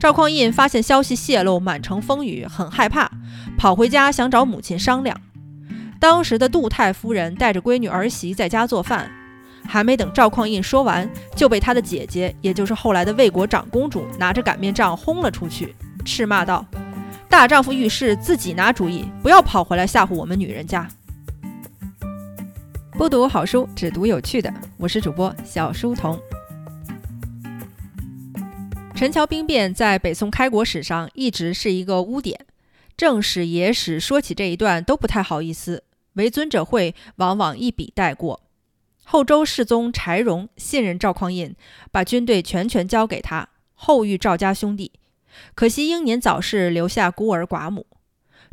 赵匡胤发现消息泄露，满城风雨，很害怕，跑回家想找母亲商量。当时的杜太夫人带着闺女儿媳在家做饭，还没等赵匡胤说完，就被他的姐姐，也就是后来的魏国长公主，拿着擀面杖轰了出去，斥骂道：“大丈夫遇事自己拿主意，不要跑回来吓唬我们女人家。”不读好书，只读有趣的。我是主播小书童。陈桥兵变在北宋开国史上一直是一个污点，正史、野史说起这一段都不太好意思，为尊者讳往往一笔带过。后周世宗柴荣信任赵匡胤，把军队全权交给他，后遇赵家兄弟。可惜英年早逝，留下孤儿寡母。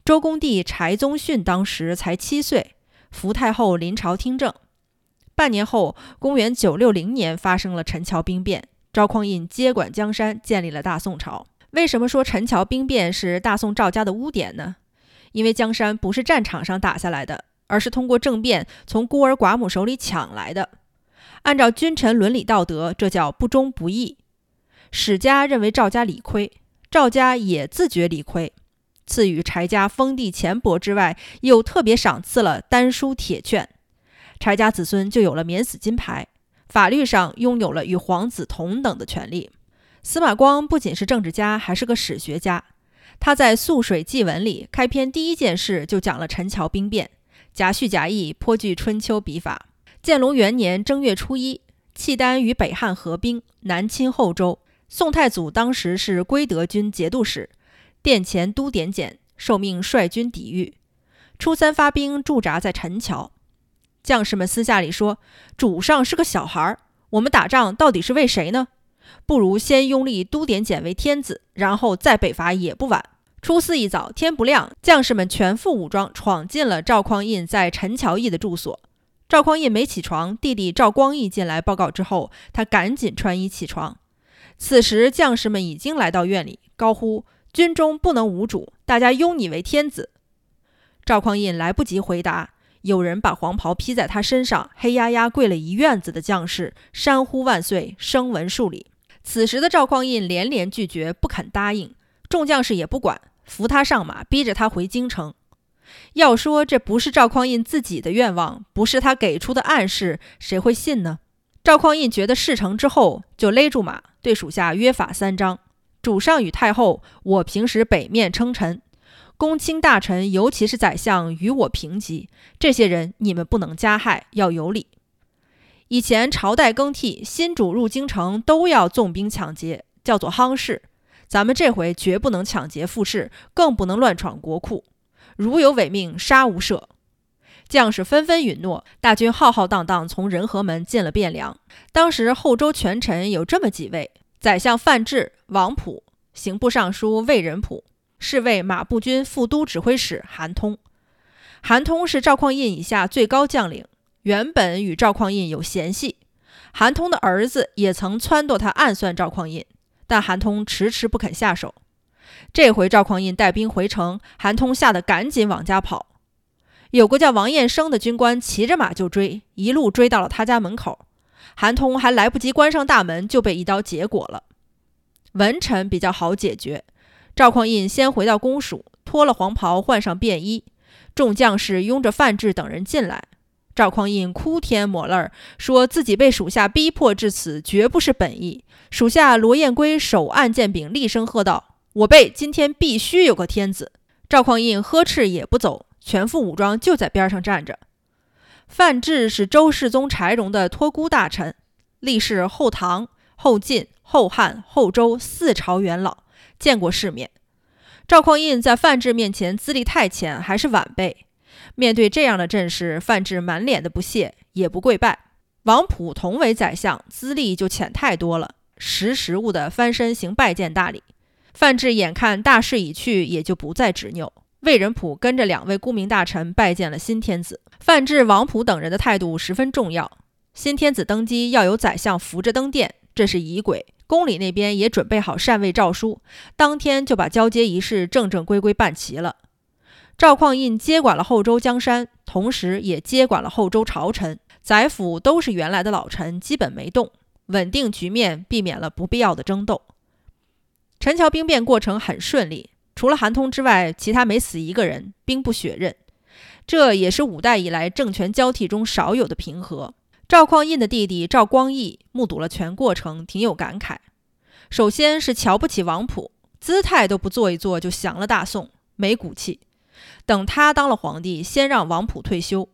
周公帝柴宗训当时才七岁，福太后临朝听政。半年后，公元九六零年发生了陈桥兵变。赵匡胤接管江山，建立了大宋朝。为什么说陈桥兵变是大宋赵家的污点呢？因为江山不是战场上打下来的，而是通过政变从孤儿寡母手里抢来的。按照君臣伦理道德，这叫不忠不义。史家认为赵家理亏，赵家也自觉理亏，赐予柴家封地钱帛之外，又特别赏赐了丹书铁券，柴家子孙就有了免死金牌。法律上拥有了与皇子同等的权利。司马光不仅是政治家，还是个史学家。他在《素水记文》里开篇第一件事就讲了陈桥兵变，夹叙夹议，颇具春秋笔法。建隆元年正月初一，契丹与北汉合兵，南侵后周。宋太祖当时是归德军节度使，殿前都点检，受命率军抵御。初三发兵驻扎在陈桥。将士们私下里说：“主上是个小孩儿，我们打仗到底是为谁呢？不如先拥立都点检为天子，然后再北伐也不晚。”初四一早，天不亮，将士们全副武装闯进了赵匡胤在陈桥驿的住所。赵匡胤没起床，弟弟赵光义进来报告之后，他赶紧穿衣起床。此时，将士们已经来到院里，高呼：“军中不能无主，大家拥你为天子。”赵匡胤来不及回答。有人把黄袍披在他身上，黑压压跪了一院子的将士，山呼万岁，声闻数礼。此时的赵匡胤连连拒绝，不肯答应。众将士也不管，扶他上马，逼着他回京城。要说这不是赵匡胤自己的愿望，不是他给出的暗示，谁会信呢？赵匡胤觉得事成之后，就勒住马，对属下约法三章：主上与太后，我平时北面称臣。公卿大臣，尤其是宰相，与我平级，这些人你们不能加害，要有礼。以前朝代更替，新主入京城都要纵兵抢劫，叫做夯事。咱们这回绝不能抢劫附势，更不能乱闯国库。如有违命，杀无赦。将士纷纷允诺，大军浩浩荡荡从仁和门进了汴梁。当时后周权臣有这么几位：宰相范质、王溥，刑部尚书魏仁溥。是为马步军副都指挥使韩通，韩通是赵匡胤以下最高将领，原本与赵匡胤有嫌隙。韩通的儿子也曾撺掇他暗算赵匡胤，但韩通迟迟不肯下手。这回赵匡胤带兵回城，韩通吓得赶紧往家跑。有个叫王彦生的军官骑着马就追，一路追到了他家门口。韩通还来不及关上大门，就被一刀结果了。文臣比较好解决。赵匡胤先回到公署，脱了黄袍，换上便衣。众将士拥着范质等人进来。赵匡胤哭天抹泪，说自己被属下逼迫至此，绝不是本意。属下罗彦圭手按剑柄，厉声喝道：“我辈今天必须有个天子！”赵匡胤呵斥也不走，全副武装就在边上站着。范质是周世宗柴荣的托孤大臣，历仕后唐、后晋、后汉、后周四朝元老。见过世面，赵匡胤在范质面前资历太浅，还是晚辈。面对这样的阵势，范质满脸的不屑，也不跪拜。王溥同为宰相，资历就浅太多了，识时务的翻身行拜见大礼。范质眼看大势已去，也就不再执拗。魏仁溥跟着两位顾命大臣拜见了新天子。范质、王溥等人的态度十分重要。新天子登基要有宰相扶着登殿，这是仪轨。宫里那边也准备好禅位诏书，当天就把交接仪式正正规规办齐了。赵匡胤接管了后周江山，同时也接管了后周朝臣，宰府都是原来的老臣，基本没动，稳定局面，避免了不必要的争斗。陈桥兵变过程很顺利，除了韩通之外，其他没死一个人，兵不血刃。这也是五代以来政权交替中少有的平和。赵匡胤的弟弟赵光义目睹了全过程，挺有感慨。首先是瞧不起王普，姿态都不做一做就降了大宋，没骨气。等他当了皇帝，先让王普退休。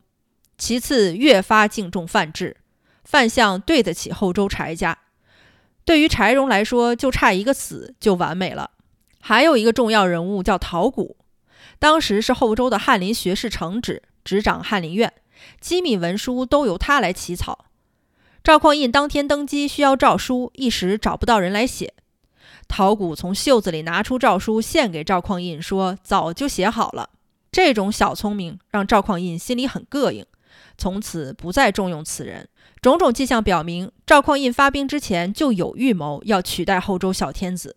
其次，越发敬重范质，范相对得起后周柴家。对于柴荣来说，就差一个死就完美了。还有一个重要人物叫陶谷。当时是后周的翰林学士承旨，执掌翰林院，机密文书都由他来起草。赵匡胤当天登基需要诏书，一时找不到人来写。陶谷从袖子里拿出诏书，献给赵匡胤，说：“早就写好了。”这种小聪明让赵匡胤心里很膈应，从此不再重用此人。种种迹象表明，赵匡胤发兵之前就有预谋要取代后周小天子。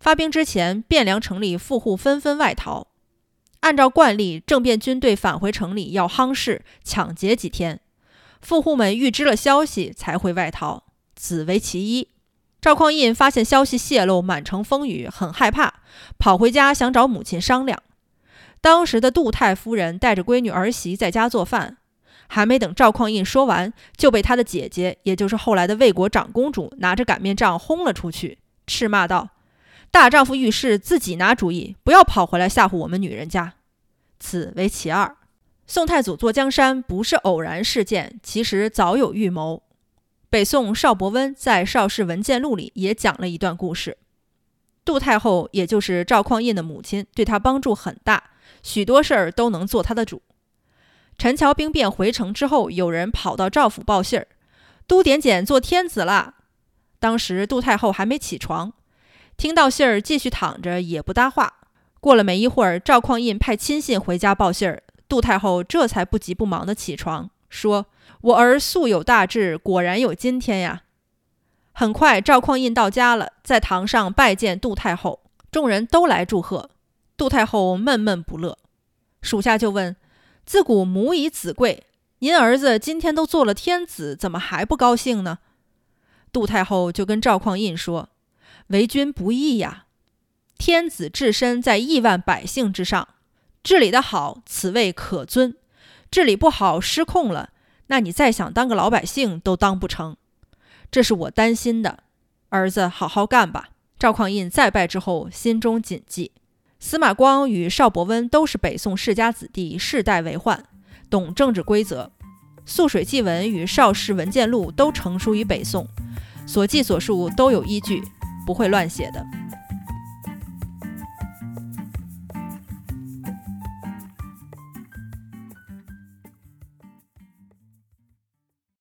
发兵之前，汴梁城里富户纷纷外逃。按照惯例，政变军队返回城里要夯实抢劫几天，富户们预知了消息才会外逃，此为其一。赵匡胤发现消息泄露，满城风雨，很害怕，跑回家想找母亲商量。当时的杜太夫人带着闺女儿媳在家做饭，还没等赵匡胤说完，就被他的姐姐，也就是后来的魏国长公主，拿着擀面杖轰了出去，斥骂道。大丈夫遇事自己拿主意，不要跑回来吓唬我们女人家。此为其二。宋太祖坐江山不是偶然事件，其实早有预谋。北宋邵伯温在《邵氏文件录》里也讲了一段故事。杜太后，也就是赵匡胤的母亲，对他帮助很大，许多事儿都能做他的主。陈桥兵变回城之后，有人跑到赵府报信儿：“都点检做天子了。”当时杜太后还没起床。听到信儿，继续躺着也不搭话。过了没一会儿，赵匡胤派亲信回家报信儿，杜太后这才不急不忙地起床，说：“我儿素有大志，果然有今天呀。”很快，赵匡胤到家了，在堂上拜见杜太后，众人都来祝贺。杜太后闷闷不乐，属下就问：“自古母以子贵，您儿子今天都做了天子，怎么还不高兴呢？”杜太后就跟赵匡胤说。为君不义呀！天子置身在亿万百姓之上，治理的好，此位可尊；治理不好，失控了，那你再想当个老百姓都当不成。这是我担心的。儿子，好好干吧。赵匡胤再拜之后，心中谨记。司马光与邵伯温都是北宋世家子弟，世代为宦，懂政治规则。《素水记文》与《邵氏文件录》都成书于北宋，所记所述都有依据。不会乱写的。